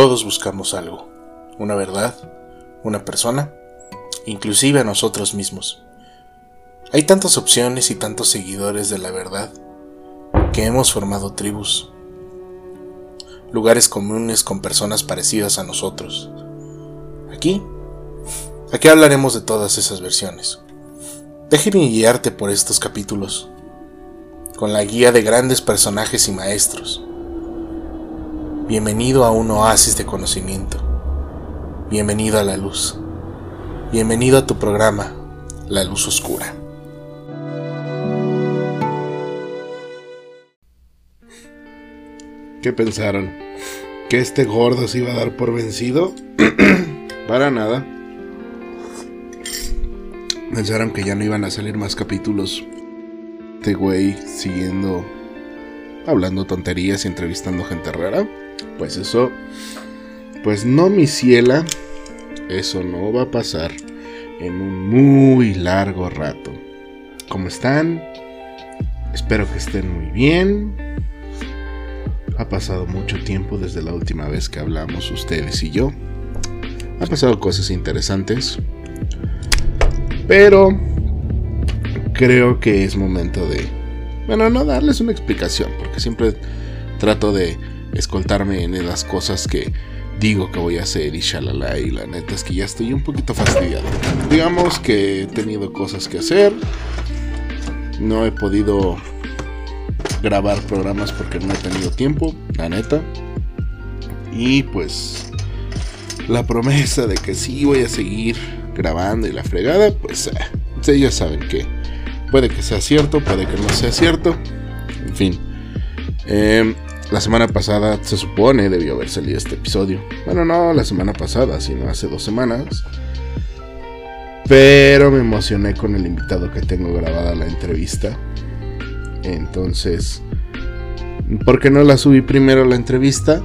Todos buscamos algo, una verdad, una persona, inclusive a nosotros mismos. Hay tantas opciones y tantos seguidores de la verdad que hemos formado tribus, lugares comunes con personas parecidas a nosotros. Aquí, aquí hablaremos de todas esas versiones. Déjeme guiarte por estos capítulos, con la guía de grandes personajes y maestros. Bienvenido a un oasis de conocimiento. Bienvenido a la luz. Bienvenido a tu programa, La Luz Oscura. ¿Qué pensaron? ¿Que este gordo se iba a dar por vencido? Para nada. Pensaron que ya no iban a salir más capítulos. Este güey siguiendo hablando tonterías y entrevistando gente rara. Pues eso, pues no, mi ciela, eso no va a pasar en un muy largo rato. ¿Cómo están? Espero que estén muy bien. Ha pasado mucho tiempo desde la última vez que hablamos ustedes y yo. Ha pasado cosas interesantes. Pero creo que es momento de... Bueno, no darles una explicación, porque siempre trato de escoltarme en las cosas que digo que voy a hacer y shalala y la neta es que ya estoy un poquito fastidiado. Digamos que he tenido cosas que hacer. No he podido grabar programas porque no he tenido tiempo, la neta. Y pues la promesa de que sí voy a seguir grabando y la fregada, pues eh, ya saben que puede que sea cierto, puede que no sea cierto. En fin. Eh, la semana pasada se supone debió haber salido este episodio. Bueno, no la semana pasada, sino hace dos semanas. Pero me emocioné con el invitado que tengo grabada la entrevista. Entonces, ¿por qué no la subí primero la entrevista?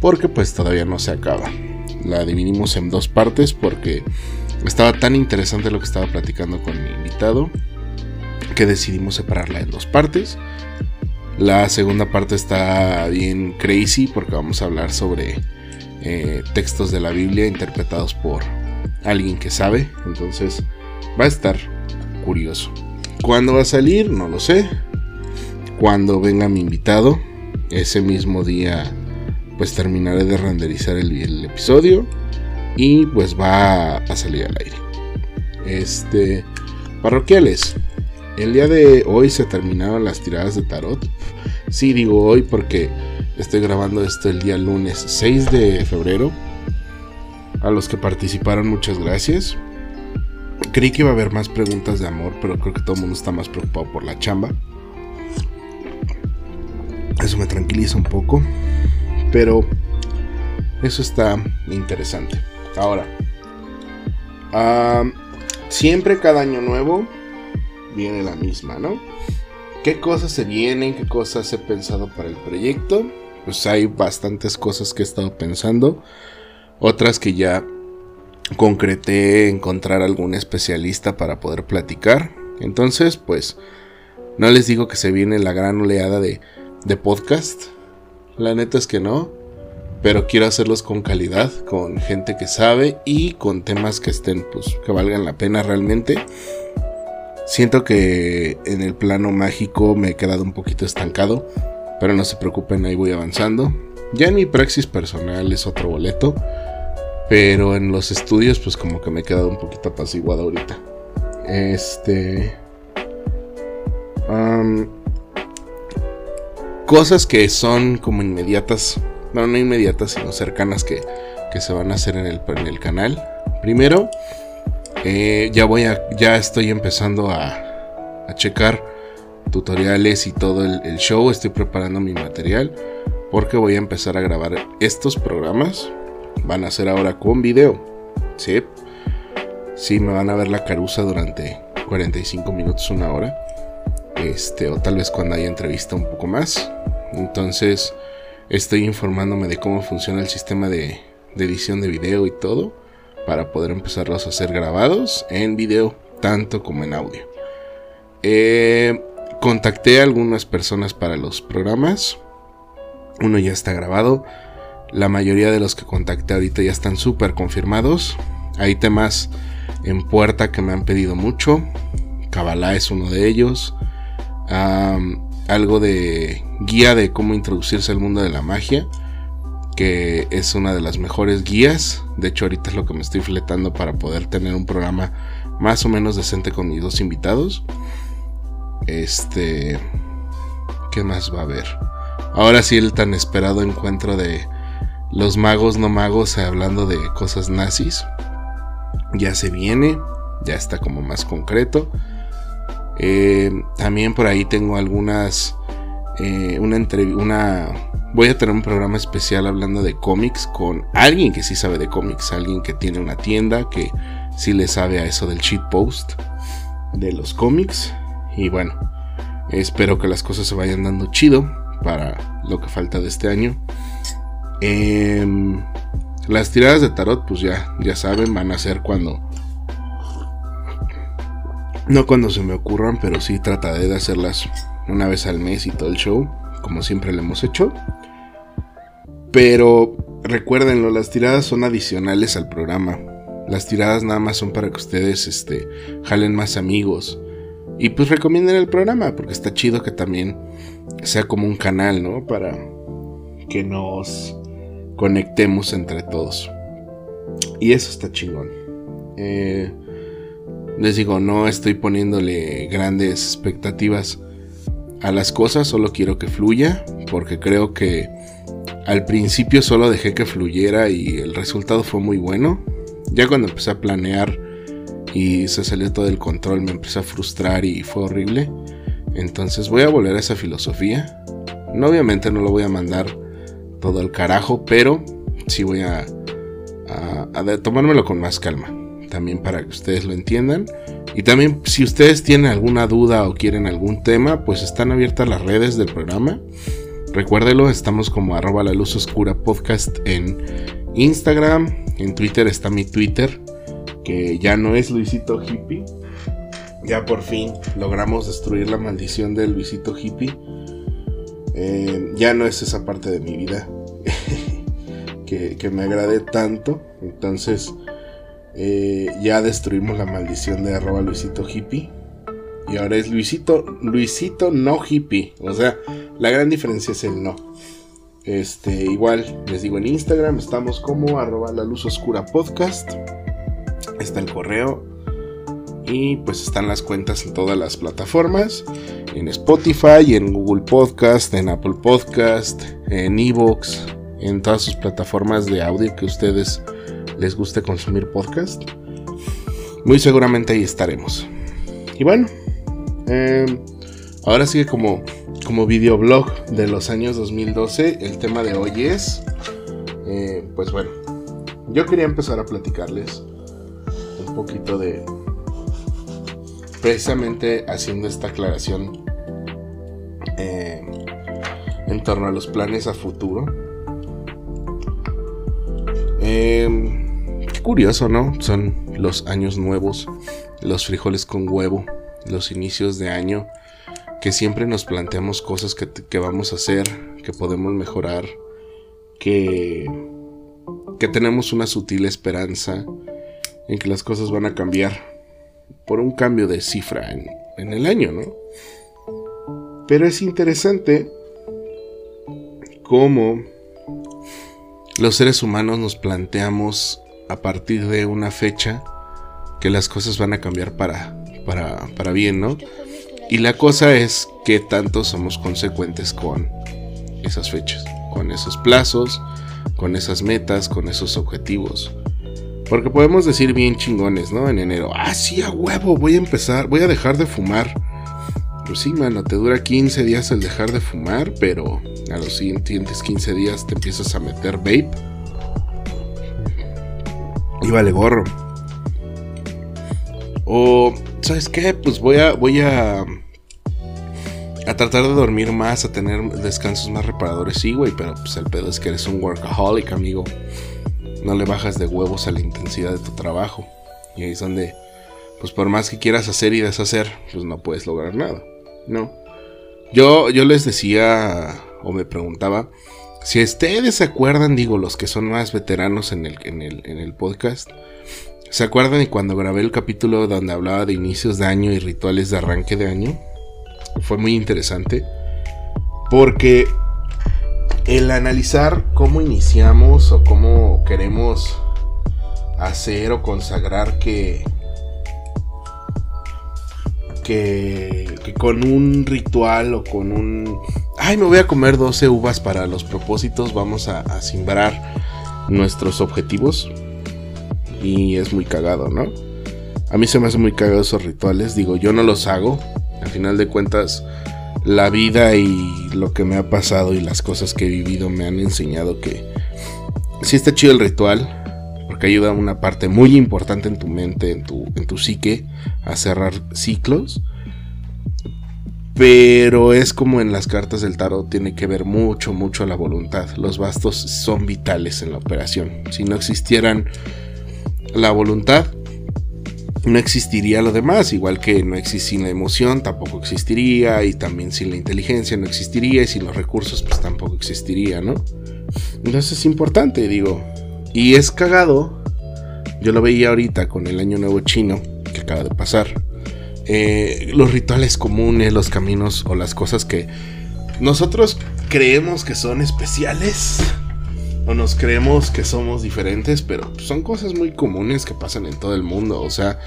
Porque pues todavía no se acaba. La dividimos en dos partes porque estaba tan interesante lo que estaba platicando con mi invitado que decidimos separarla en dos partes. La segunda parte está bien crazy porque vamos a hablar sobre eh, textos de la Biblia interpretados por alguien que sabe. Entonces va a estar curioso. ¿Cuándo va a salir? No lo sé. Cuando venga mi invitado, ese mismo día pues terminaré de renderizar el, el episodio y pues va a salir al aire. Este, parroquiales. El día de hoy se terminaron las tiradas de tarot. Sí, digo hoy porque estoy grabando esto el día lunes 6 de febrero. A los que participaron, muchas gracias. Creí que iba a haber más preguntas de amor, pero creo que todo el mundo está más preocupado por la chamba. Eso me tranquiliza un poco. Pero eso está interesante. Ahora, siempre cada año nuevo viene la misma, ¿no? ¿Qué cosas se vienen? ¿Qué cosas he pensado para el proyecto? Pues hay bastantes cosas que he estado pensando. Otras que ya concreté encontrar algún especialista para poder platicar. Entonces, pues, no les digo que se viene la gran oleada de, de podcast. La neta es que no. Pero quiero hacerlos con calidad, con gente que sabe y con temas que estén, pues, que valgan la pena realmente. Siento que en el plano mágico me he quedado un poquito estancado, pero no se preocupen, ahí voy avanzando. Ya en mi praxis personal es otro boleto, pero en los estudios pues como que me he quedado un poquito apaciguado ahorita. Este... cosas que son como inmediatas, no, no inmediatas, sino cercanas que, que se van a hacer en el, en el canal. Primero, eh, ya voy a, ya estoy empezando a, checar tutoriales y todo el, show. Estoy preparando mi material porque voy a empezar a grabar estos programas. Van a ser ahora con video. Sí, sí, me van a ver la caruza durante 45 minutos, una hora. Este, o tal vez cuando haya entrevista un poco más. Entonces, estoy informándome de cómo funciona el sistema de edición de video y todo para poder empezarlos a hacer grabados en video, tanto como en audio. Eh, contacté a algunas personas para los programas. Uno ya está grabado. La mayoría de los que contacté ahorita ya están súper confirmados. Hay temas en puerta que me han pedido mucho. Kabbalah es uno de ellos. algo de guía de cómo introducirse al mundo de la magia. Que es una de las mejores guías. De hecho, ahorita es lo que me estoy fletando para poder tener un programa más o menos decente con mis dos invitados. Este. ¿Qué más va a haber? Ahora sí, el tan esperado encuentro de los magos no magos hablando de cosas nazis. Ya se viene, ya está como más concreto. Eh, también por ahí tengo algunas. Eh, una una. Voy a tener un programa especial hablando de cómics con alguien que sí sabe de cómics, alguien que tiene una tienda, que sí le sabe a eso del cheat post de los cómics. Y bueno, espero que las cosas se vayan dando chido para lo que falta de este año. Em, las tiradas de tarot, pues ya, ya saben, van a ser cuando. No cuando se me ocurran, pero sí trataré de hacerlas una vez al mes y todo el show, como siempre lo hemos hecho. Pero recuérdenlo, las tiradas son adicionales al programa. Las tiradas nada más son para que ustedes este, jalen más amigos. Y pues recomienden el programa, porque está chido que también sea como un canal, ¿no? Para que nos conectemos entre todos. Y eso está chingón. Eh, les digo, no estoy poniéndole grandes expectativas a las cosas, solo quiero que fluya, porque creo que al principio solo dejé que fluyera y el resultado fue muy bueno. Ya cuando empecé a planear y se salió todo el control, me empecé a frustrar y fue horrible. Entonces voy a volver a esa filosofía. No, obviamente no lo voy a mandar todo al carajo, pero sí voy a, a, tomármelo con más calma. También para que ustedes lo entiendan. Y también si ustedes tienen alguna duda o quieren algún tema, pues están abiertas las redes del programa. Recuérdelo, estamos como arroba la luz oscura podcast en Instagram. En Twitter está mi Twitter, que ya no es Luisito Hippie. Ya por fin logramos destruir la maldición del Luisito Hippie. Eh, ya no es esa parte de mi vida que, me agrade tanto. Entonces eh, ya destruimos la maldición de arroba Luisito Hippie. Y ahora es Luisito, Luisito no hippie. O sea, la gran diferencia es el no. Este, igual, les digo en Instagram, estamos como arroba la luz oscura podcast. Está el correo. Y pues están las cuentas en todas las plataformas. En Spotify, en Google Podcast, en Apple Podcast, en Evox, en todas sus plataformas de audio que ustedes les guste consumir podcast. Muy seguramente ahí estaremos. Y bueno, em, ahora sigue como, como videoblog de los años 2012. El tema de hoy es, eh, pues bueno, yo quería empezar a platicarles un poquito de, precisamente haciendo esta aclaración eh, en torno a los planes a futuro. Eh, curioso, ¿no? Son los años nuevos, los frijoles con huevo, los inicios de año, que siempre nos planteamos cosas que, vamos a hacer, que podemos mejorar, que, que tenemos una sutil esperanza en que las cosas van a cambiar por un cambio de cifra en, en el año, ¿no? Pero es interesante cómo los seres humanos nos planteamos a partir de una fecha que las cosas van a cambiar para, para, para bien, ¿no? Y la cosa es que tanto somos consecuentes con esas fechas, con esos plazos, con esas metas, con esos objetivos. Porque podemos decir bien chingones, ¿no? En enero, ah, a huevo, voy a empezar, voy a dejar de fumar. Pues sí, mano, te dura 15 días el dejar de fumar, pero a los siguientes 15 días te empiezas a meter vape. Y vale gorro. O, ¿sabes qué? Pues voy a, voy a, a tratar de dormir más, a tener descansos más reparadores. Sí, güey, pero pues el pedo es que eres un workaholic, amigo no le bajas de huevos a la intensidad de tu trabajo. Y ahí es donde, pues por más que quieras hacer y deshacer, pues no puedes lograr nada, ¿no? Yo, yo les decía o me preguntaba Si ustedes se acuerdan, digo, los que son más veteranos en el, en el, en el podcast, ¿se acuerdan de cuando grabé el capítulo donde hablaba de inicios de año y rituales de arranque de año? Fue muy interesante. Porque el analizar cómo iniciamos o cómo queremos hacer o consagrar que, que, con un ritual o con un... Ay, me voy a comer 12 uvas para los propósitos, vamos a, a simbrar nuestros objetivos. Y es muy cagado, ¿no? A mí se me hace muy cagado esos rituales, digo, yo no los hago. Al final de cuentas, la vida y lo que me ha pasado y las cosas que he vivido me han enseñado que sí está chido el ritual, porque ayuda a una parte muy importante en tu mente, en tu, en tu psique, a cerrar ciclos. Pero es como en las cartas del tarot, tiene que ver mucho, mucho la voluntad. Los bastos son vitales en la operación. Si no existieran la voluntad, no existiría lo demás, igual que no existe sin la emoción, tampoco existiría, y también sin la inteligencia no existiría, y sin los recursos, pues tampoco existiría, ¿no? Entonces es importante, digo, y es cagado, yo lo veía ahorita con el Año Nuevo Chino, que acaba de pasar, eh, los rituales comunes, los caminos o las cosas que nosotros creemos que son especiales, o nos creemos que somos diferentes, pero son cosas muy comunes que pasan en todo el mundo. O sea,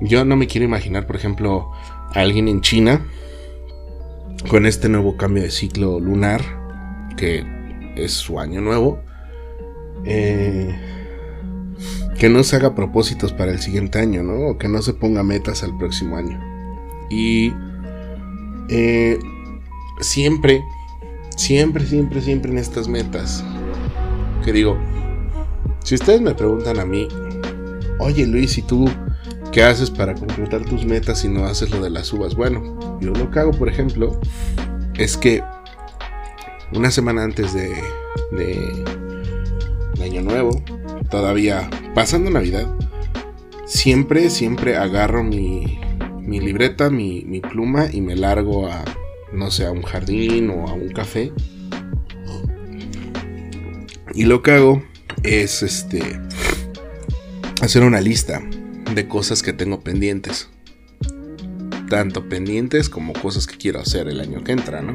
yo no me quiero imaginar, por ejemplo, a alguien en China con este nuevo cambio de ciclo lunar, que es su año nuevo, eh, que no se haga propósitos para el siguiente año, ¿no? O que no se ponga metas al próximo año. Y eh, siempre, siempre, siempre, siempre en estas metas que digo, si ustedes me preguntan a mí, oye Luis, ¿y tú qué haces para concretar tus metas si no haces lo de las uvas? Bueno, yo lo que hago, por ejemplo, es que una semana antes de, Año Nuevo, todavía pasando Navidad, siempre, siempre agarro mi, mi libreta, mi, mi pluma y me largo a, no sé, a un jardín o a un café y lo que hago es este hacer una lista de cosas que tengo pendientes. Tanto pendientes como cosas que quiero hacer el año que entra, ¿no?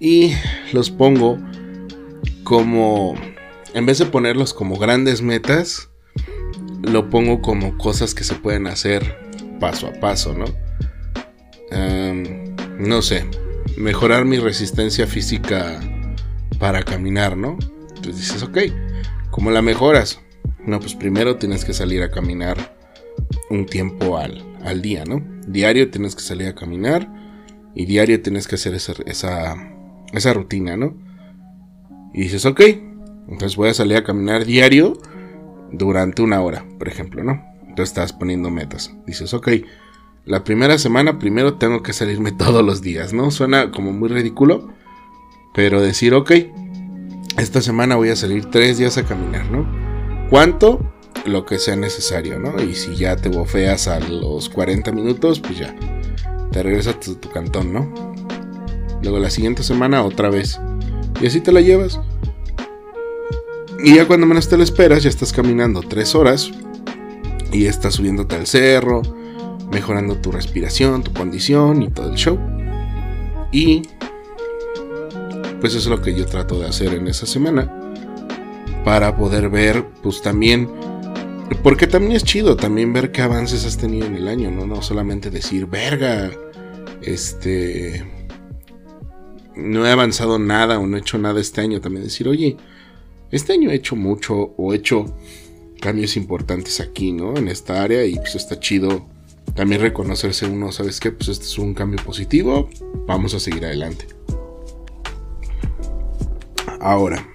Y los pongo como en vez de ponerlos como grandes metas, lo pongo como cosas que se pueden hacer paso a paso, ¿no? no sé, mejorar mi resistencia física para caminar, ¿no? Entonces dices, ok, ¿cómo la mejoras? No, pues primero tienes que salir a caminar un tiempo al, al día, ¿no? Diario tienes que salir a caminar y diario tienes que hacer esa, esa, esa rutina, ¿no? Y dices, ok, entonces voy a salir a caminar diario durante una hora, por ejemplo, ¿no? Entonces estás poniendo metas. Dices, ok, la primera semana primero tengo que salirme todos los días, ¿no? Suena como muy ridículo, pero decir, ok, esta semana voy a salir tres días a caminar, ¿no? ¿Cuánto? Lo que sea necesario, ¿no? Y si ya te bofeas a los 40 minutos, pues ya, te regresas a tu, cantón, ¿no? Luego la siguiente semana otra vez. Y así te la llevas. Y ya cuando menos te lo esperas, ya estás caminando tres horas. Y estás subiéndote al cerro, mejorando tu respiración, tu condición y todo el show. Y pues eso es lo que yo trato de hacer en esa semana. Para poder ver, pues también. Porque también es chido también ver qué avances has tenido en el año, ¿no? No solamente decir, verga, este. No he avanzado nada o no he hecho nada este año. También decir, oye, este año he hecho mucho o he hecho cambios importantes aquí, ¿no? En esta área y pues está chido también reconocerse uno, ¿sabes qué? Pues este es un cambio positivo, vamos a seguir adelante. Ahora,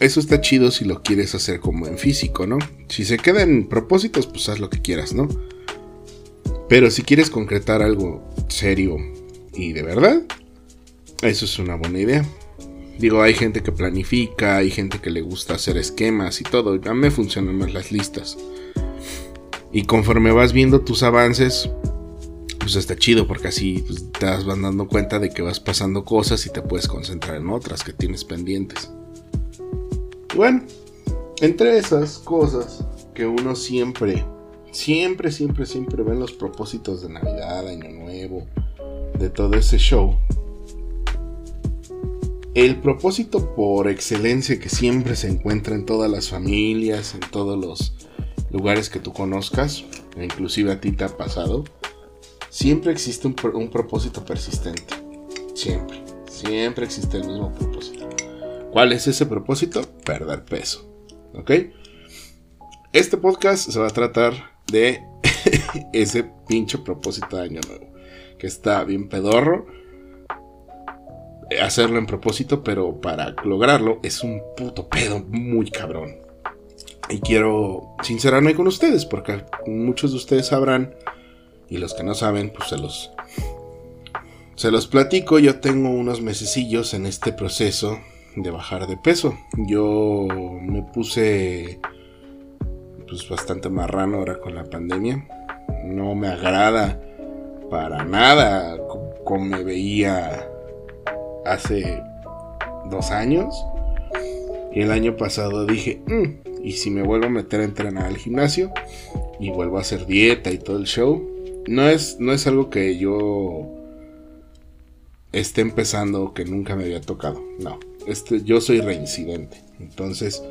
eso está chido si lo quieres hacer como en físico, ¿no? Si se quedan propósitos, pues haz lo que quieras, ¿no? Pero si quieres concretar algo serio y de verdad, eso es una buena idea. Digo, hay gente que planifica, hay gente que le gusta hacer esquemas y todo. A mí me funcionan más las listas. Y conforme vas viendo tus avances, pues está chido porque así pues, te vas dando cuenta de que vas pasando cosas y te puedes concentrar en otras que tienes pendientes. Bueno, entre esas cosas que uno siempre, siempre, siempre, siempre ve en los propósitos de Navidad, Año Nuevo, de todo ese show, el propósito por excelencia que siempre se encuentra en todas las familias, en todos los lugares que tú conozcas, e inclusive a ti te ha pasado, siempre existe un, un propósito persistente. Siempre, siempre existe el mismo propósito. ¿Cuál es ese propósito? Perder peso. ¿Ok? Este podcast se va a tratar de ese pinche propósito de año nuevo. Que está bien pedorro. Hacerlo en propósito, pero para lograrlo es un puto pedo muy cabrón. Y quiero sincerarme con ustedes, porque muchos de ustedes sabrán, y los que no saben, pues se los, se los platico. Yo tengo unos mesecillos en este proceso de bajar de peso. Yo me puse pues bastante marrano ahora con la pandemia. No me agrada para nada como me veía hace dos años. Y el año pasado dije, mm, y si me vuelvo a meter a entrenar al gimnasio y vuelvo a hacer dieta y todo el show, no es, no es algo que yo esté empezando que nunca me había tocado. No, este, yo soy reincidente. Entonces,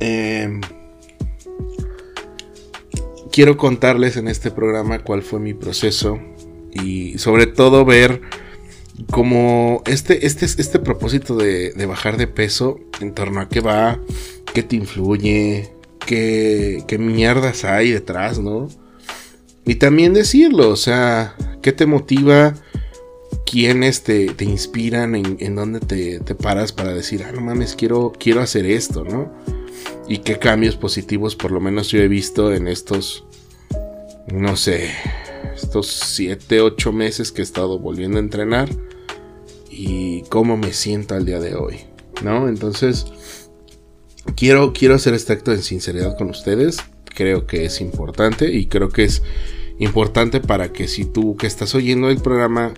em, quiero contarles en este programa cuál fue mi proceso y sobre todo ver cómo este, este, este propósito de, bajar de peso en torno a qué va, qué te influye, qué, qué mierdas hay detrás, ¿no? Y también decirlo, o sea, qué te motiva quiénes te, te inspiran, en, en dónde te, te, paras para decir, ah, no mames, quiero, quiero hacer esto, ¿no? Y qué cambios positivos por lo menos yo he visto en estos, no sé, estos 7, 8 meses que he estado volviendo a entrenar y cómo me siento al día de hoy, ¿no? Entonces, quiero, quiero hacer este acto de sinceridad con ustedes, creo que es importante y creo que es importante para que si tú que estás oyendo el programa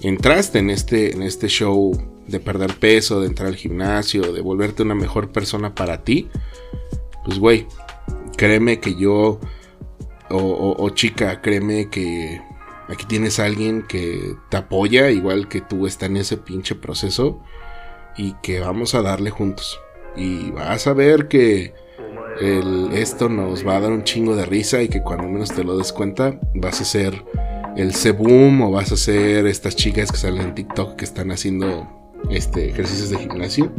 entraste en este, en este show de perder peso, de entrar al gimnasio, de volverte una mejor persona para ti, pues güey, créeme que yo, o, chica, créeme que aquí tienes a alguien que te apoya, igual que tú está en ese pinche proceso, y que vamos a darle juntos. Y vas a ver que esto nos va a dar un chingo de risa y que cuando menos te lo des cuenta vas a ser el Sebum o vas a hacer estas chicas que salen en TikTok que están haciendo este, ejercicios de gimnasio.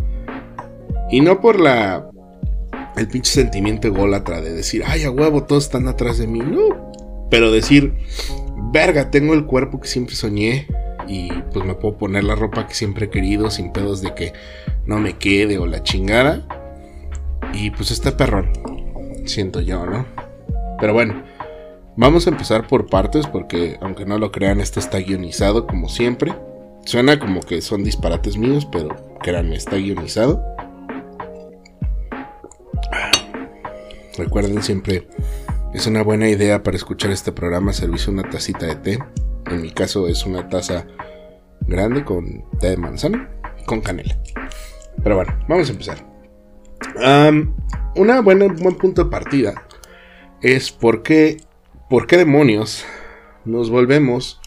Y no por la el pinche sentimiento ególatra de decir, ay, a huevo, todos están atrás de mí. No. Pero decir, verga, tengo el cuerpo que siempre soñé. Y pues me puedo poner la ropa que siempre he querido sin pedos de que no me quede o la chingada. Y pues está perrón. Siento yo, ¿no? Pero bueno. Vamos a empezar por partes porque aunque no lo crean, esto está guionizado como siempre. Suena como que son disparates míos, pero créanme, está guionizado. Recuerden siempre, es una buena idea para escuchar este programa servirse una tacita de té. En mi caso es una taza grande con té de manzana con canela. Pero bueno, vamos a empezar. Un una buena, buen punto de partida es porque ¿Por qué demonios nos volvemos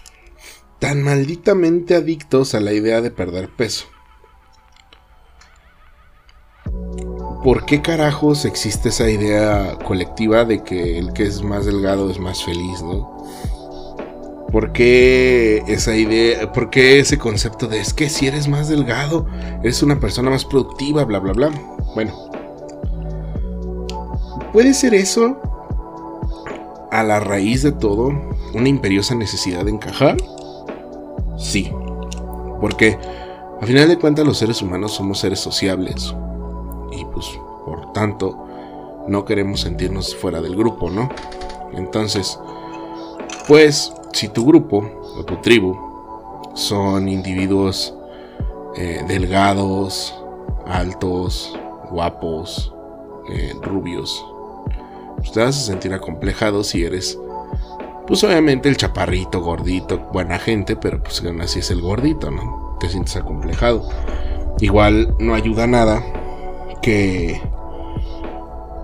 tan malditamente adictos a la idea de perder peso? ¿Por qué carajos existe esa idea colectiva de que el que es más delgado es más feliz, no? ¿Por qué esa idea, por qué ese concepto de es que si eres más delgado, eres una persona más productiva, bla, bla, bla? Bueno, puede ser eso a la raíz de todo una imperiosa necesidad de encajar? Sí. Porque a final de cuentas los seres humanos somos seres sociables. Y pues, por tanto, no queremos sentirnos fuera del grupo, ¿no? Entonces, pues, si tu grupo o tu tribu son individuos eh, delgados, altos, guapos, eh, rubios, pues te vas a sentir acomplejado si eres Pues obviamente el chaparrito, gordito, buena gente, pero pues así es el gordito, ¿no? Te sientes acomplejado. Igual no ayuda nada que,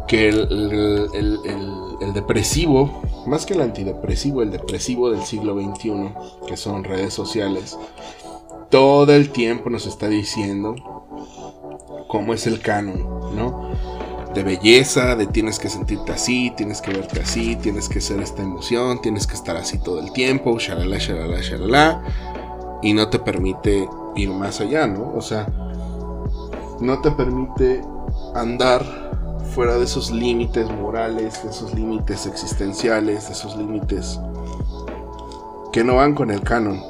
que el, el, depresivo, más que el antidepresivo, el depresivo del siglo XXI, que son redes sociales, todo el tiempo nos está diciendo cómo es el canon, ¿no? De belleza, de tienes que sentirte así, tienes que verte así, tienes que ser esta emoción, tienes que estar así todo el tiempo, shalala, shalala, shalala, y no te permite ir más allá, ¿no? O sea, no te permite andar fuera de esos límites morales, de esos límites existenciales, de esos límites que no van con el canon.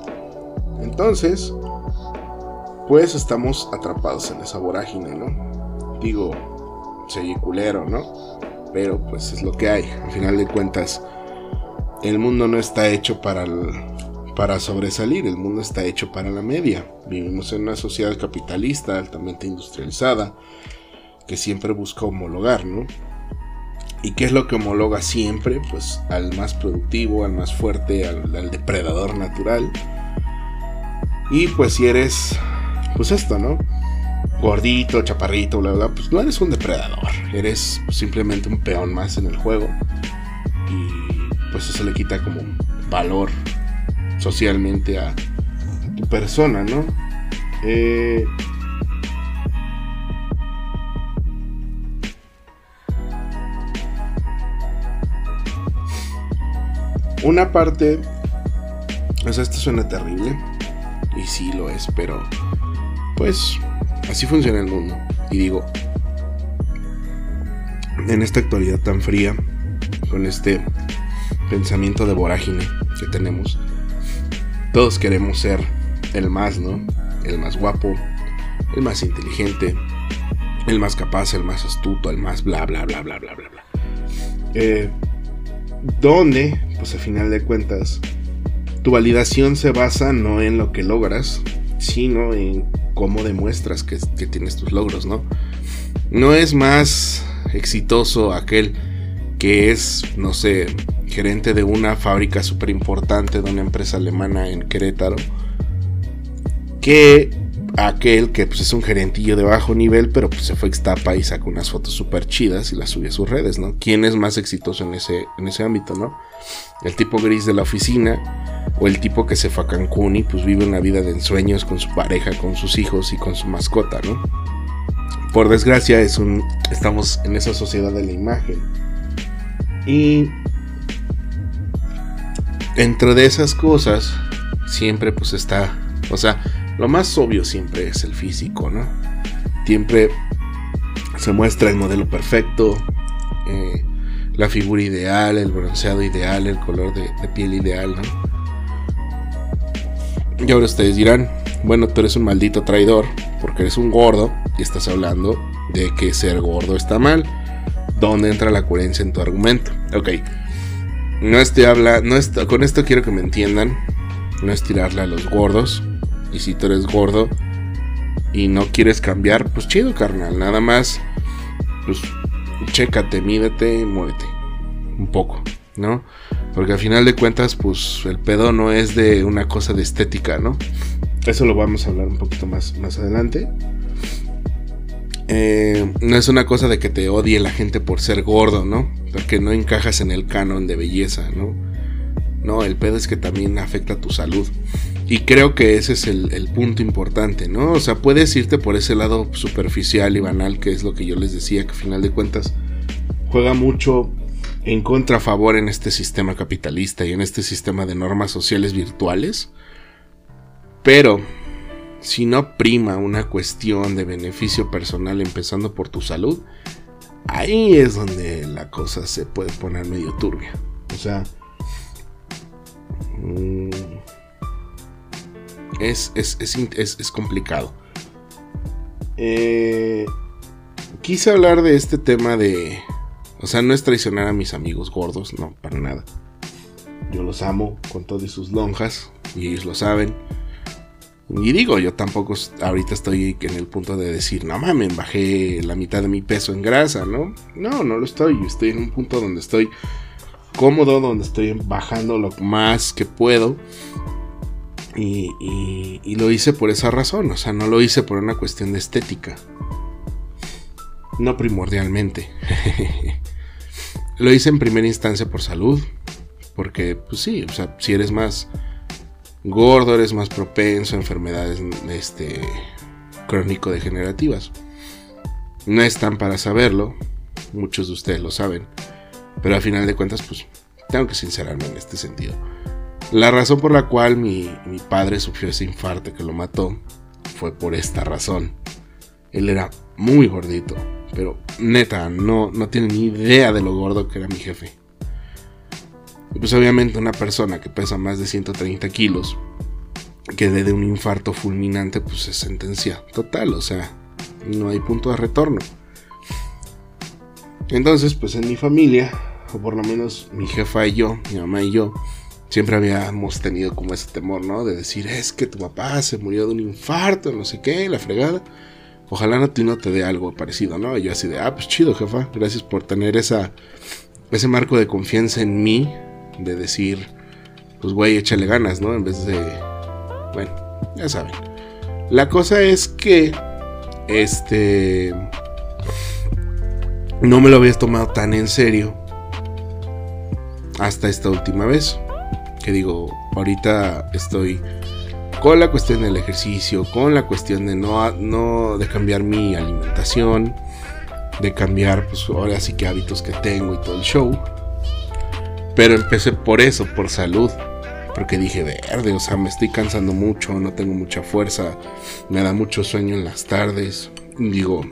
Entonces, pues estamos atrapados en esa vorágine, ¿no? Digo, se culero, ¿no? Pero pues es lo que hay. Al final de cuentas, el mundo no está hecho para, para sobresalir, el mundo está hecho para la media. Vivimos en una sociedad capitalista altamente industrializada que siempre busca homologar, ¿no? ¿Y qué es lo que homologa siempre? Pues al más productivo, al más fuerte, al, depredador natural. Y pues si eres pues esto, ¿no? Gordito, chaparrito, bla, bla, pues no eres un depredador, eres simplemente un peón más en el juego. Y pues eso le quita como valor socialmente a, tu persona, ¿no? Eh, una parte, o sea, esto suena terrible, y sí lo es, pero pues así funciona el mundo. Y digo, en esta actualidad tan fría, con este pensamiento de vorágine que tenemos, todos queremos ser el más, ¿no? El más guapo, el más inteligente, el más capaz, el más astuto, el más bla, bla, bla, bla, bla, bla, bla. Eh, donde, pues a final de cuentas, tu validación se basa no en lo que logras, sino en cómo demuestras que, tienes tus logros, ¿no? No es más exitoso aquel que es, no sé, gerente de una fábrica súper importante de una empresa alemana en Querétaro, que aquel que pues, es un gerentillo de bajo nivel, pero pues, se fue a Xtapa y sacó unas fotos súper chidas y las subió a sus redes, ¿no? ¿Quién es más exitoso en ese, en ese ámbito, ¿no? El tipo gris de la oficina o el tipo que se fue a Cancún y pues vive una vida de ensueños con su pareja, con sus hijos y con su mascota, ¿no? Por desgracia es un, estamos en esa sociedad de la imagen. Y dentro de esas cosas siempre pues está, o sea, lo más obvio siempre es el físico, ¿no? Siempre se muestra el modelo perfecto, eh, la figura ideal, el bronceado ideal, el color de, piel ideal, ¿no? Y ahora ustedes dirán, bueno, tú eres un maldito traidor porque eres un gordo y estás hablando de que ser gordo está mal. ¿Dónde entra la coherencia en tu argumento? Ok. No estoy hablando, no con esto quiero que me entiendan. No es tirarle a los gordos. Y si tú eres gordo y no quieres cambiar, pues chido, carnal. Nada más, pues chécate, mídete, muévete. Un poco, ¿no? Porque al final de cuentas, pues el pedo no es de una cosa de estética, ¿no? Eso lo vamos a hablar un poquito más, más adelante. Eh, no es una cosa de que te odie la gente por ser gordo, ¿no? Porque no encajas en el canon de belleza, ¿no? No, el pedo es que también afecta a tu salud. Y creo que ese es el, punto importante, ¿no? O sea, puedes irte por ese lado superficial y banal, que es lo que yo les decía, que a final de cuentas juega mucho en contra favor en este sistema capitalista y en este sistema de normas sociales virtuales. Pero si no prima una cuestión de beneficio personal empezando por tu salud, ahí es donde la cosa se puede poner medio turbia. O sea... Mmm, es, es, complicado. Eh, quise hablar de este tema de... O sea, no es traicionar a mis amigos gordos, no, para nada. Yo los amo con todas sus lonjas y ellos lo saben. Y digo, yo tampoco ahorita estoy en el punto de decir, no mames, bajé la mitad de mi peso en grasa, ¿no? No, no lo estoy. Estoy en un punto donde estoy cómodo, donde estoy bajando lo más que puedo. Y, y, lo hice por esa razón, o sea, no lo hice por una cuestión de estética. No primordialmente. lo hice en primera instancia por salud. Porque, pues sí, o sea, si eres más gordo, eres más propenso a enfermedades este, crónico-degenerativas. No están para saberlo, muchos de ustedes lo saben, pero a final de cuentas, pues tengo que sincerarme en este sentido. La razón por la cual mi, padre sufrió ese infarto que lo mató fue por esta razón. Él era muy gordito, pero neta, no, no tiene ni idea de lo gordo que era mi jefe. Y pues obviamente una persona que pesa más de 130 kilos, que de un infarto fulminante, pues es sentencia total, o sea, no hay punto de retorno. Entonces, pues en mi familia, o por lo menos mi jefa y yo, mi mamá y yo, siempre habíamos tenido como ese temor, ¿no? De decir, es que tu papá se murió de un infarto, no sé qué, la fregada. Ojalá no, no te dé algo parecido, ¿no? Y yo así de, ah, pues chido, jefa, gracias por tener esa, ese marco de confianza en mí, de decir, pues güey, échale ganas, ¿no? En vez de, bueno, ya saben. La cosa es que, este, no me lo habías tomado tan en serio hasta esta última vez que digo, ahorita estoy con la cuestión del ejercicio, con la cuestión de no, no de cambiar mi alimentación, de cambiar pues ahora sí que hábitos que tengo y todo el show. Pero empecé por eso, por salud. Porque dije, verde, o sea, me estoy cansando mucho, no tengo mucha fuerza, me da mucho sueño en las tardes. Digo,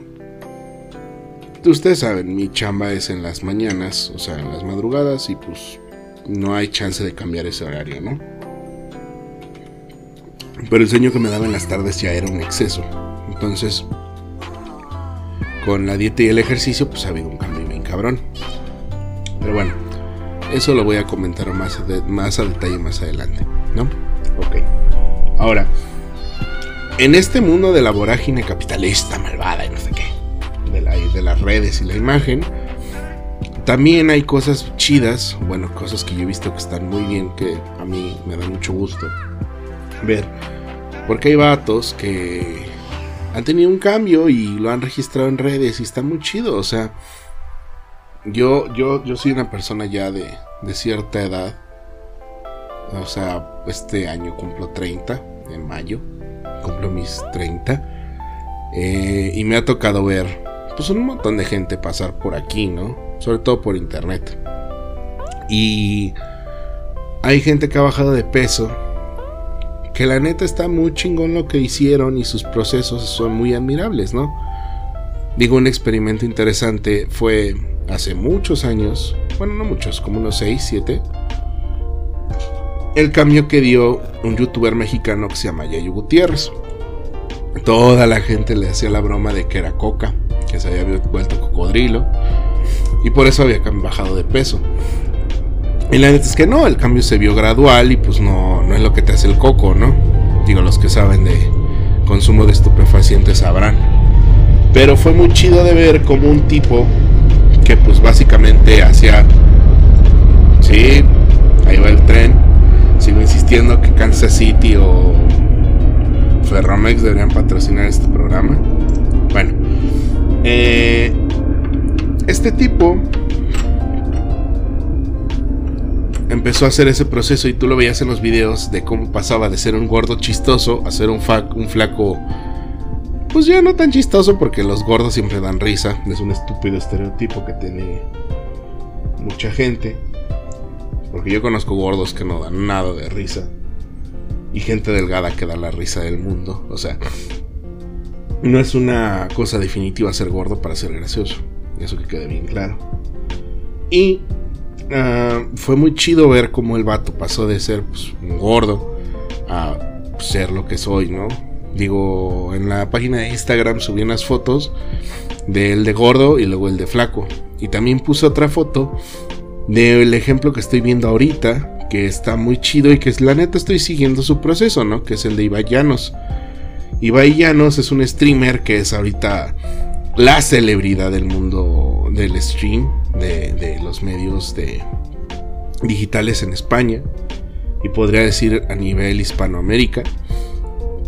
ustedes saben, mi chamba es en las mañanas, o sea, en las madrugadas, y pues no hay chance de cambiar ese horario, ¿no? Pero el sueño que me daba en las tardes ya era un exceso. Entonces, con la dieta y el ejercicio, pues ha habido un cambio bien cabrón. Pero bueno, eso lo voy a comentar más, más a detalle más adelante, ¿no? Ok. Ahora, en este mundo de la vorágine capitalista malvada y no sé qué, de, de las redes y la imagen, también hay cosas chidas, bueno, cosas que yo he visto que están muy bien, que a mí me da mucho gusto ver. Porque hay vatos que han tenido un cambio y lo han registrado en redes y está muy chido. O sea, yo, yo, yo soy una persona ya de, de cierta edad. O sea, este año cumplo 30, en mayo. Cumplo mis 30. Eh, y me ha tocado ver, pues un montón de gente pasar por aquí, ¿no? sobre todo por internet. Y hay gente que ha bajado de peso, que la neta está muy chingón lo que hicieron y sus procesos son muy admirables, ¿no? Digo, un experimento interesante fue hace muchos años, bueno, no muchos, como unos 6, 7, el cambio que dio un youtuber mexicano que se llama Yayo Gutiérrez. Toda la gente le hacía la broma de que era coca, que se había vuelto cocodrilo y por eso había bajado de peso. Y la neta es que no, el cambio se vio gradual y pues no, no es lo que te hace el coco, ¿no? Digo, los que saben de consumo de estupefacientes sabrán. Pero fue muy chido de ver como un tipo pues básicamente hacía... Sí, ahí va el tren. Sigo insistiendo que Kansas City o Ferromex deberían patrocinar este programa. Bueno, eh, este tipo empezó a hacer ese proceso y tú lo veías en los videos de cómo pasaba de ser un gordo chistoso a ser un flaco, pues ya no tan chistoso porque los gordos siempre dan risa, es un estúpido estereotipo que tiene mucha gente, porque yo conozco gordos que no dan nada de risa y gente delgada que da la risa del mundo, o sea, no es una cosa definitiva ser gordo para ser gracioso. Eso que quede bien claro. Y ah, fue muy chido ver cómo el vato pasó de ser pues, un gordo a ser lo que soy, ¿no? Digo, en la página de Instagram subí unas fotos del de gordo y luego el de flaco. Y también puse otra foto del ejemplo que estoy viendo ahorita, que está muy chido y que es la neta estoy siguiendo su proceso, ¿no? Que es el de Ibai Llanos. Ibai Llanos es un streamer que es ahorita la celebridad del mundo del stream, de, los medios de, digitales en España y podría decir a nivel Hispanoamérica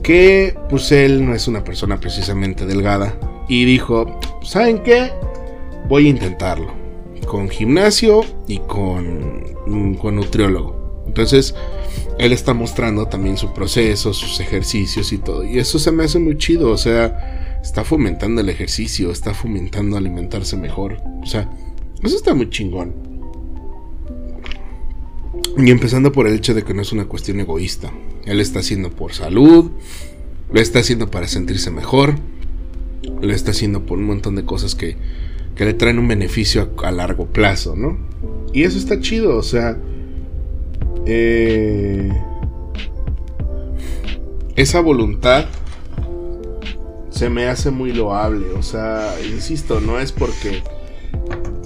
que pues él no es una persona precisamente delgada y dijo, ¿saben qué? Voy a intentarlo con gimnasio y con, mm, con nutriólogo. Entonces, él está mostrando también su proceso, sus ejercicios y todo. Y eso se me hace muy chido. O sea, está fomentando el ejercicio, está fomentando alimentarse mejor. O sea, eso está muy chingón. Y empezando por el hecho de que no es una cuestión egoísta. Él está haciendo por salud, lo está haciendo para sentirse mejor, lo está haciendo por un montón de cosas que, que le traen un beneficio a, largo plazo, ¿no? Y eso está chido, o sea... Eh, esa voluntad se me hace muy loable, o sea, insisto, no es porque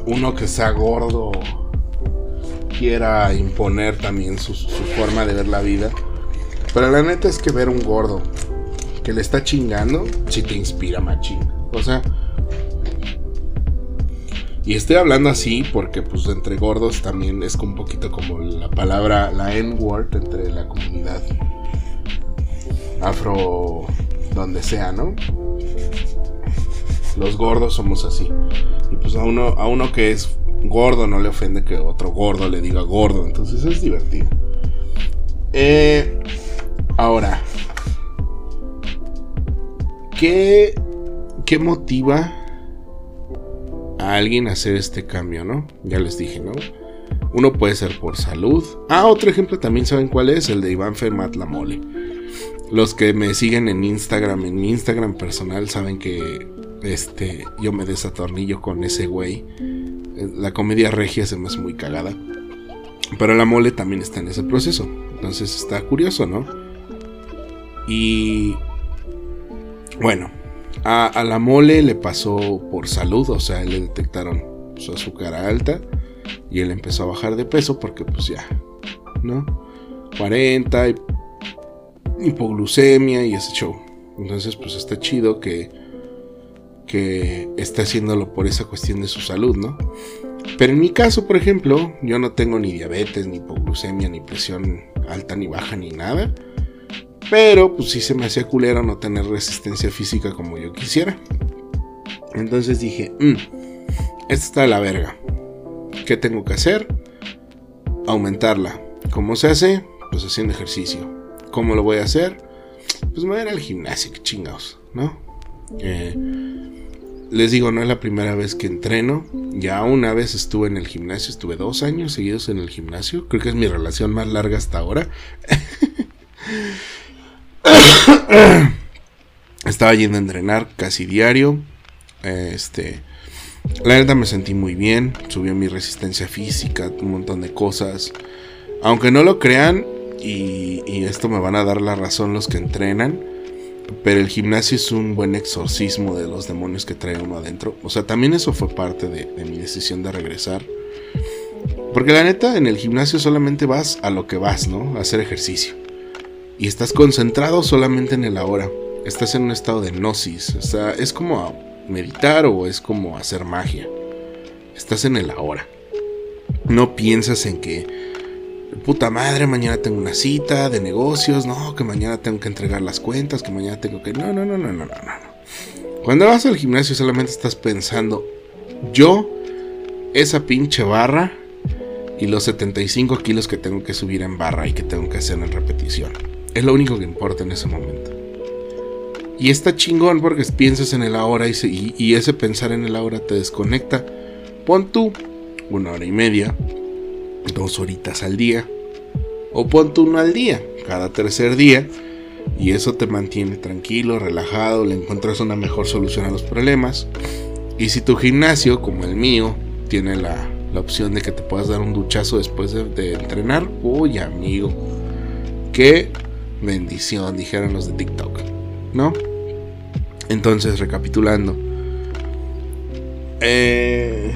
uno que sea gordo quiera imponer también su forma de ver la vida. Pero la neta es que ver un gordo que le está chingando, sí te inspira machín. O sea, y estoy hablando así porque pues entre gordos también es un poquito como la palabra, la N-word entre la comunidad afro donde sea, ¿no? Los gordos somos así. Y pues a uno, a uno que es gordo no le ofende que otro gordo le diga gordo. Entonces es divertido. Eh, ahora, ¿qué, ¿qué motiva a alguien hacer este cambio, ¿no? Ya les dije, ¿no? Uno puede ser por salud. Ah, otro ejemplo también saben cuál es, el de Iván Fermat La Mole. Los que me siguen en Instagram, en mi Instagram personal, saben que este, yo me desatornillo con ese güey. La comedia regia se me hace muy cagada. Pero la mole también está en ese proceso. Entonces está curioso, ¿no? Y bueno, a, la mole le pasó por salud, o sea, le detectaron su azúcar alta y él empezó a bajar de peso porque pues ya, ¿no? 40, hipoglucemia y ese show. Entonces pues está chido que, que esté haciéndolo por esa cuestión de su salud, ¿no? Pero en mi caso, por ejemplo, yo no tengo ni diabetes, ni hipoglucemia, ni presión alta, ni baja, ni nada. Pero pues sí se me hacía culero no tener resistencia física como yo quisiera. Entonces dije, mmm, esta está de la verga. ¿Qué tengo que hacer? Aumentarla. ¿Cómo se hace? Pues haciendo ejercicio. ¿Cómo lo voy a hacer? Pues me voy a ir al gimnasio, que chingados, ¿no? Eh, les digo, no es la primera vez que entreno. Ya una vez estuve en el gimnasio, estuve dos años seguidos en el gimnasio. Creo que es mi relación más larga hasta ahora. Estaba yendo a entrenar casi diario. Este. La neta me sentí muy bien. Subió mi resistencia física, un montón de cosas. Aunque no lo crean, y, esto me van a dar la razón los que entrenan. Pero el gimnasio es un buen exorcismo de los demonios que trae uno adentro. O sea, también eso fue parte de, de mi decisión de regresar. Porque la neta, en el gimnasio solamente vas a lo que vas, ¿no? A hacer ejercicio y estás concentrado solamente en el ahora. Estás en un estado de gnosis. O sea, es como meditar o es como hacer magia. Estás en el ahora. No piensas en que, puta madre, mañana tengo una cita de negocios, no, que mañana tengo que entregar las cuentas, que mañana tengo que... No, no, no, no, no, no, no. Cuando vas al gimnasio solamente estás pensando, yo, esa pinche barra y los 75 kilos que tengo que subir en barra y que tengo que hacer en repetición. Es lo único que importa en ese momento. Y está chingón porque piensas en el ahora y, ese pensar en el ahora te desconecta. Pon tú una hora y media, dos horitas al día. O pon tú uno al día, cada tercer día. Y eso te mantiene tranquilo, relajado, le encuentras una mejor solución a los problemas. Y si tu gimnasio, como el mío, tiene la, la opción de que te puedas dar un duchazo después de, de entrenar, uy amigo, qué bendición, dijeron los de TikTok, ¿no? Entonces, recapitulando. Eh,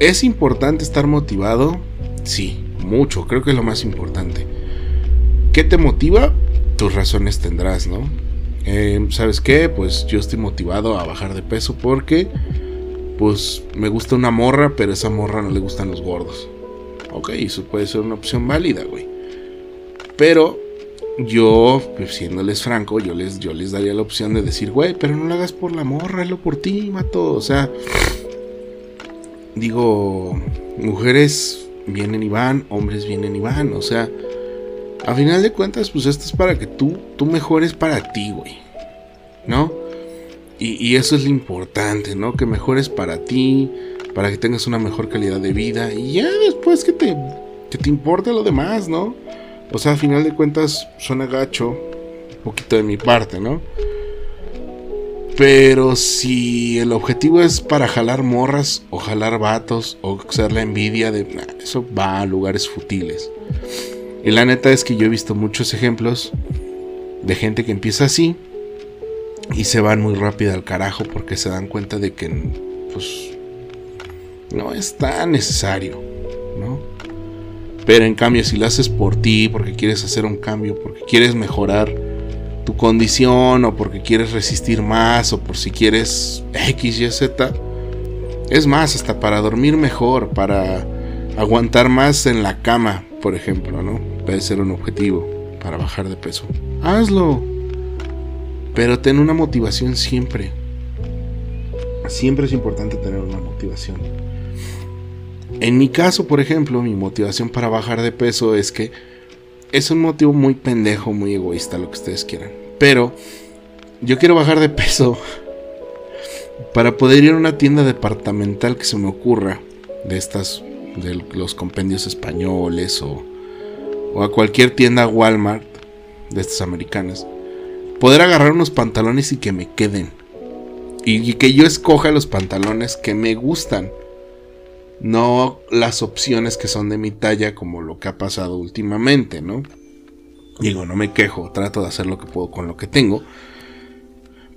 ¿Es importante estar motivado? Sí, mucho, creo que es lo más importante. ¿Qué te motiva? Tus razones tendrás, ¿no? Eh, ¿Sabes qué? Pues yo estoy motivado a bajar de peso porque, pues, me gusta una morra, pero esa morra no le gustan los gordos. Ok, eso puede ser una opción válida, güey. Pero yo, pues, siéndoles franco, yo les, yo les daría la opción de decir, güey, pero no lo hagas por la morra, hazlo por ti, mato. O sea, digo, mujeres vienen y van, hombres vienen y van. O sea, a final de cuentas, pues esto es para que tú, tú mejores para ti, güey. ¿No? Y, y, eso es lo importante, ¿no? Que mejores para ti, para que tengas una mejor calidad de vida. Y ya después que te, que te importe lo demás, ¿no? O sea, a final de cuentas suena gacho, un poquito de mi parte, ¿no? Pero si el objetivo es para jalar morras o jalar vatos o ser la envidia de... eso va a lugares futiles. Y la neta es que yo he visto muchos ejemplos de gente que empieza así y se van muy rápido al carajo porque se dan cuenta de que pues no es tan necesario, ¿no? Pero en cambio si lo haces por ti, porque quieres hacer un cambio, porque quieres mejorar tu condición o porque quieres resistir más o por si quieres X, Y, Z, es más, hasta para dormir mejor, para aguantar más en la cama, por ejemplo, ¿no? Puede ser un objetivo para bajar de peso. Hazlo. Pero ten una motivación siempre. Siempre es importante tener una motivación. En mi caso, por ejemplo, mi motivación para bajar de peso es que es un motivo muy pendejo, muy egoísta, lo que ustedes quieran. Pero yo quiero bajar de peso para poder ir a una tienda departamental que se me ocurra, de estas, de los compendios españoles o, o a cualquier tienda Walmart de estas americanas, poder agarrar unos pantalones y que me queden. Y, que yo escoja los pantalones que me gustan. No las opciones que son de mi talla como lo que ha pasado últimamente, ¿no? Digo, no me quejo, trato de hacer lo que puedo con lo que tengo.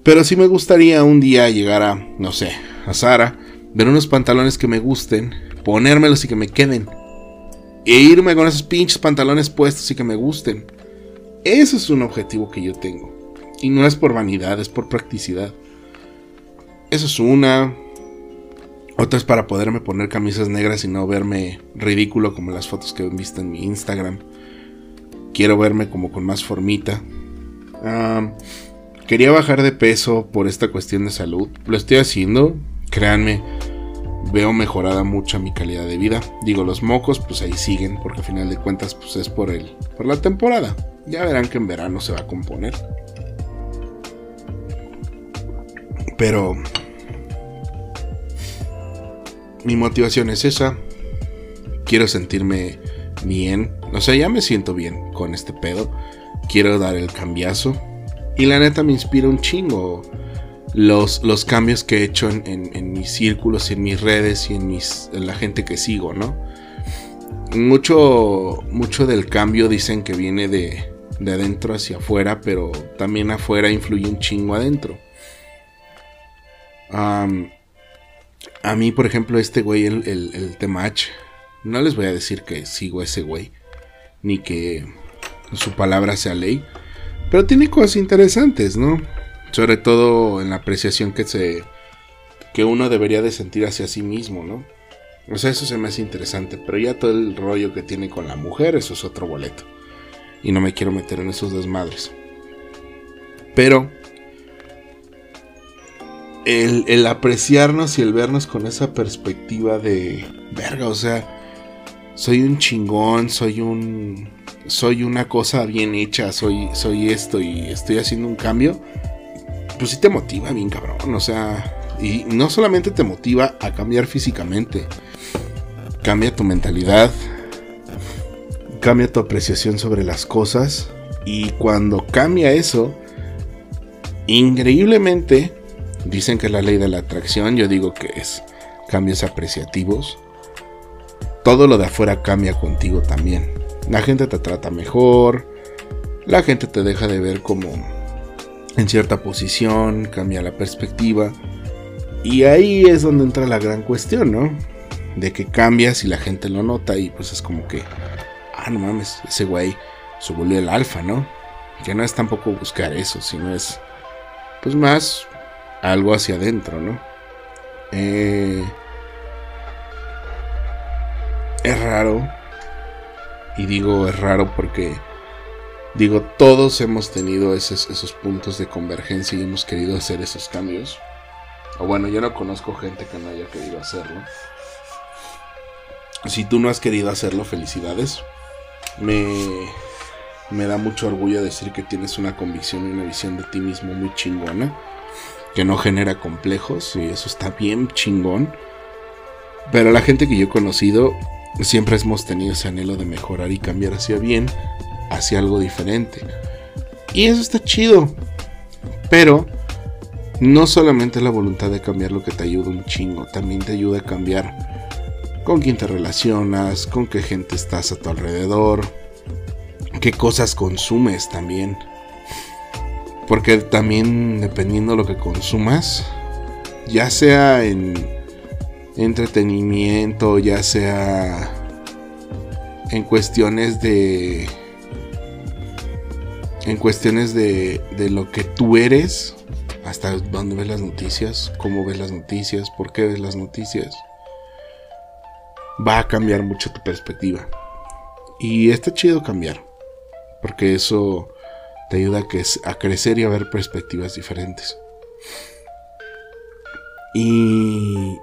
Pero sí me gustaría un día llegar a, no sé, a Sara, ver unos pantalones que me gusten, ponérmelos y que me queden. E irme con esos pinches pantalones puestos y que me gusten. Ese es un objetivo que yo tengo. Y no es por vanidad, es por practicidad. Eso es una. Otra es para poderme poner camisas negras y no verme ridículo como las fotos que he visto en mi Instagram. Quiero verme como con más formita. quería bajar de peso por esta cuestión de salud. Lo estoy haciendo, créanme. Veo mejorada mucho mi calidad de vida. Digo, los mocos pues ahí siguen porque al final de cuentas pues es por el por la temporada. Ya verán que en verano se va a componer. Pero mi motivación es esa. Quiero sentirme bien. O sea, ya me siento bien con este pedo. Quiero dar el cambiazo. Y la neta me inspira un chingo los, los cambios que he hecho en, mis círculos, en mis redes y en, mis, en la gente que sigo, ¿no? Mucho, mucho del cambio dicen que viene de, de adentro hacia afuera, pero también afuera influye un chingo adentro a mí, por ejemplo, este güey, el, el, Temach, no les voy a decir que sigo ese güey, ni que su palabra sea ley, pero tiene cosas interesantes, ¿no? Sobre todo en la apreciación que se que uno debería de sentir hacia sí mismo, ¿no? O sea, eso se me hace interesante, pero ya todo el rollo que tiene con la mujer, eso es otro boleto. Y no me quiero meter en esos desmadres. Pero el, apreciarnos y el vernos con esa perspectiva de verga, o sea, soy un chingón, soy un soy una cosa bien hecha, soy soy esto y estoy haciendo un cambio, pues sí te motiva bien cabrón, o sea, y no solamente te motiva a cambiar físicamente, cambia tu mentalidad, cambia tu apreciación sobre las cosas y cuando cambia eso, increíblemente Dicen que es la ley de la atracción, yo digo que es cambios apreciativos. Todo lo de afuera cambia contigo también. La gente te trata mejor, la gente te deja de ver como en cierta posición, cambia la perspectiva. Y ahí es donde entra la gran cuestión, ¿no? De que cambias y la gente lo nota y pues es como que, ah, no mames, ese güey subió el alfa, ¿no? Que no es tampoco buscar eso, sino es pues más algo hacia adentro, ¿no? Eh, es raro, Y digo es raro porque, digo, todos hemos tenido esos, esos puntos de convergencia y hemos querido hacer esos cambios. O bueno, yo no conozco gente que no haya querido hacerlo. Si tú no has querido hacerlo, felicidades. Me, me da mucho orgullo decir que tienes una convicción y una visión de ti mismo muy chingona. Que no genera complejos y eso está bien chingón. Pero la gente que yo he conocido siempre hemos tenido ese anhelo de mejorar y cambiar hacia bien, hacia algo diferente. Y eso está chido. Pero no solamente la voluntad de cambiar lo que te ayuda un chingo, también te ayuda a cambiar con quién te relacionas, con qué gente estás a tu alrededor, qué cosas consumes también. Porque también dependiendo de lo que consumas, ya sea en entretenimiento, ya sea en cuestiones de en cuestiones de, de lo que tú eres, hasta dónde ves las noticias, cómo ves las noticias, por qué ves las noticias, va a cambiar mucho tu perspectiva. Y está chido cambiar, porque eso te ayuda a, a crecer y a ver perspectivas diferentes. Y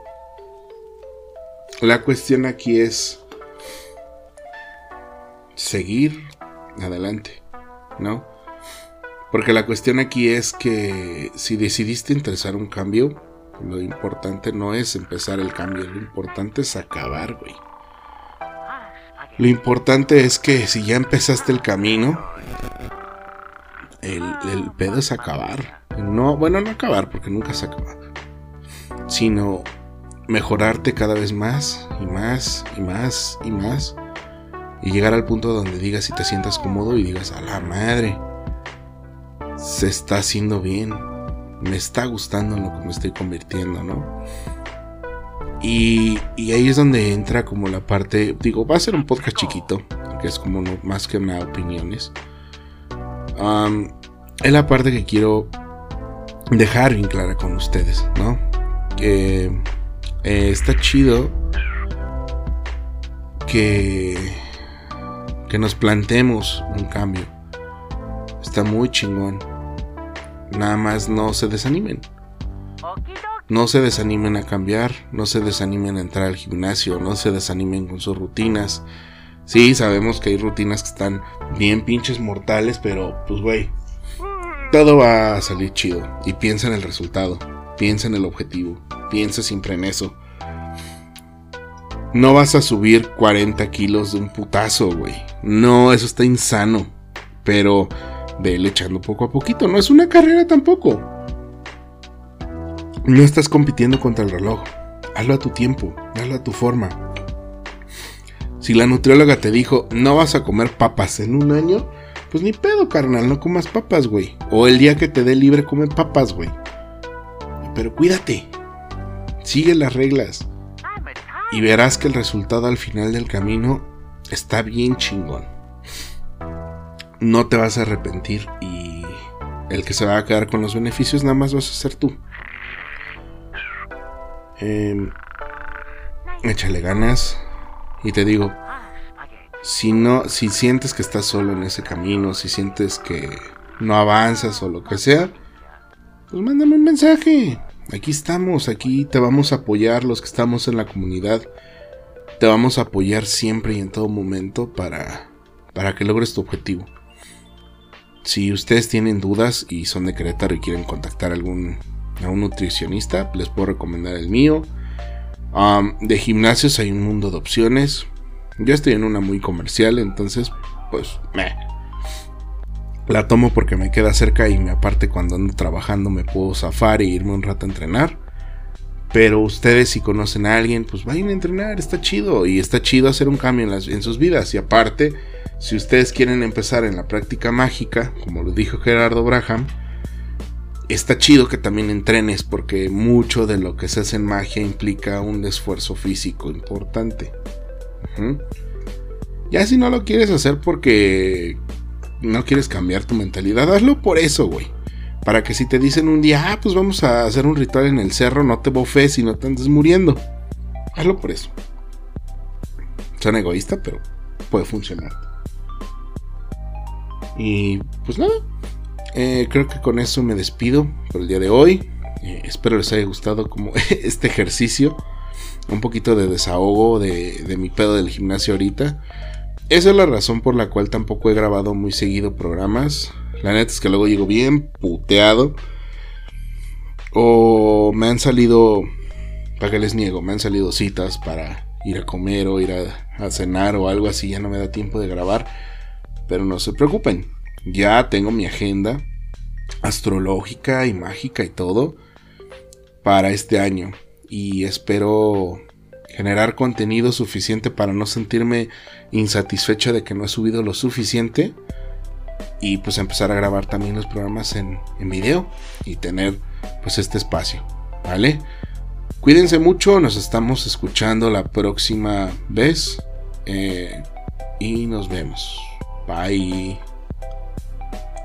la cuestión aquí es seguir adelante, ¿no? Porque la cuestión aquí es que si decidiste interesar un cambio, lo importante no es empezar el cambio, lo importante es acabar, güey. Lo importante es que si ya empezaste el camino, el, pedo es acabar. No, bueno, no acabar, porque nunca se acaba. Sino mejorarte cada vez más y más y más y más. Y llegar al punto donde digas y te sientas cómodo y digas, a la madre, se está haciendo bien, me está gustando en lo que me estoy convirtiendo, ¿no? Y, ahí es donde entra como la parte, digo, va a ser un podcast chiquito, que es como más que nada opiniones. Es la parte que quiero dejar bien clara con ustedes, ¿no? Que eh, está chido que, que nos planteemos un cambio. Está muy chingón. Nada más no se desanimen. No se desanimen a cambiar, no se desanimen a entrar al gimnasio, no se desanimen con sus rutinas. Sí, sabemos que hay rutinas que están bien pinches mortales, pero pues güey, todo va a salir chido. Y piensa en el resultado, piensa en el objetivo, piensa siempre en eso. No vas a subir 40 kilos de un putazo, güey. No, eso está insano. Pero vele echando poco a poquito. No es una carrera tampoco. No estás compitiendo contra el reloj. Hazlo a tu tiempo, hazlo a tu forma. Si la nutrióloga te dijo, no vas a comer papas en un año, pues ni pedo, carnal, no comas papas, güey. O el día que te dé libre, come papas, güey. Pero cuídate. Sigue las reglas. Y verás que el resultado al final del camino está bien chingón. No te vas a arrepentir y el que se va a quedar con los beneficios nada más vas a ser tú. Em, échale ganas y te digo, si no, si sientes que estás solo en ese camino, si sientes que no avanzas o lo que sea, pues mándame un mensaje. Aquí estamos, aquí te vamos a apoyar los que estamos en la comunidad. Te vamos a apoyar siempre y en todo momento para, para que logres tu objetivo. Si ustedes tienen dudas y son de Querétaro y quieren contactar a algún a un nutricionista, les puedo recomendar el mío. De gimnasios hay un mundo de opciones. Yo estoy en una muy comercial, entonces, pues, me la tomo porque me queda cerca y me aparte cuando ando trabajando me puedo zafar e irme un rato a entrenar. Pero ustedes si conocen a alguien, pues vayan a entrenar, está chido. Y está chido hacer un cambio en, las, en sus vidas. Y aparte, si ustedes quieren empezar en la práctica mágica, como lo dijo Gerardo Braham, está chido que también entrenes porque mucho de lo que se hace en magia implica un esfuerzo físico importante. Ya si no lo quieres hacer porque no quieres cambiar tu mentalidad, hazlo por eso, güey. Para que si te dicen un día, ah, pues vamos a hacer un ritual en el cerro, no te bofes y no te andes muriendo. Hazlo por eso. Suena egoísta, pero puede funcionar. Y pues nada, eh, creo que con eso me despido por el día de hoy. Eh, espero les haya gustado como este ejercicio. Un poquito de desahogo de, de mi pedo del gimnasio ahorita. Esa es la razón por la cual tampoco he grabado muy seguido programas. La neta es que luego llego bien puteado. O me han salido, para que les niego, me han salido citas para ir a comer o ir a, a cenar o algo así. Ya no me da tiempo de grabar. Pero no se preocupen. Ya tengo mi agenda astrológica y mágica y todo para este año. Y espero generar contenido suficiente para no sentirme insatisfecho de que no he subido lo suficiente. Y pues empezar a grabar también los programas en, video y tener pues este espacio. ¿Vale? Cuídense mucho, nos estamos escuchando la próxima vez. Eh, y nos vemos. Bye.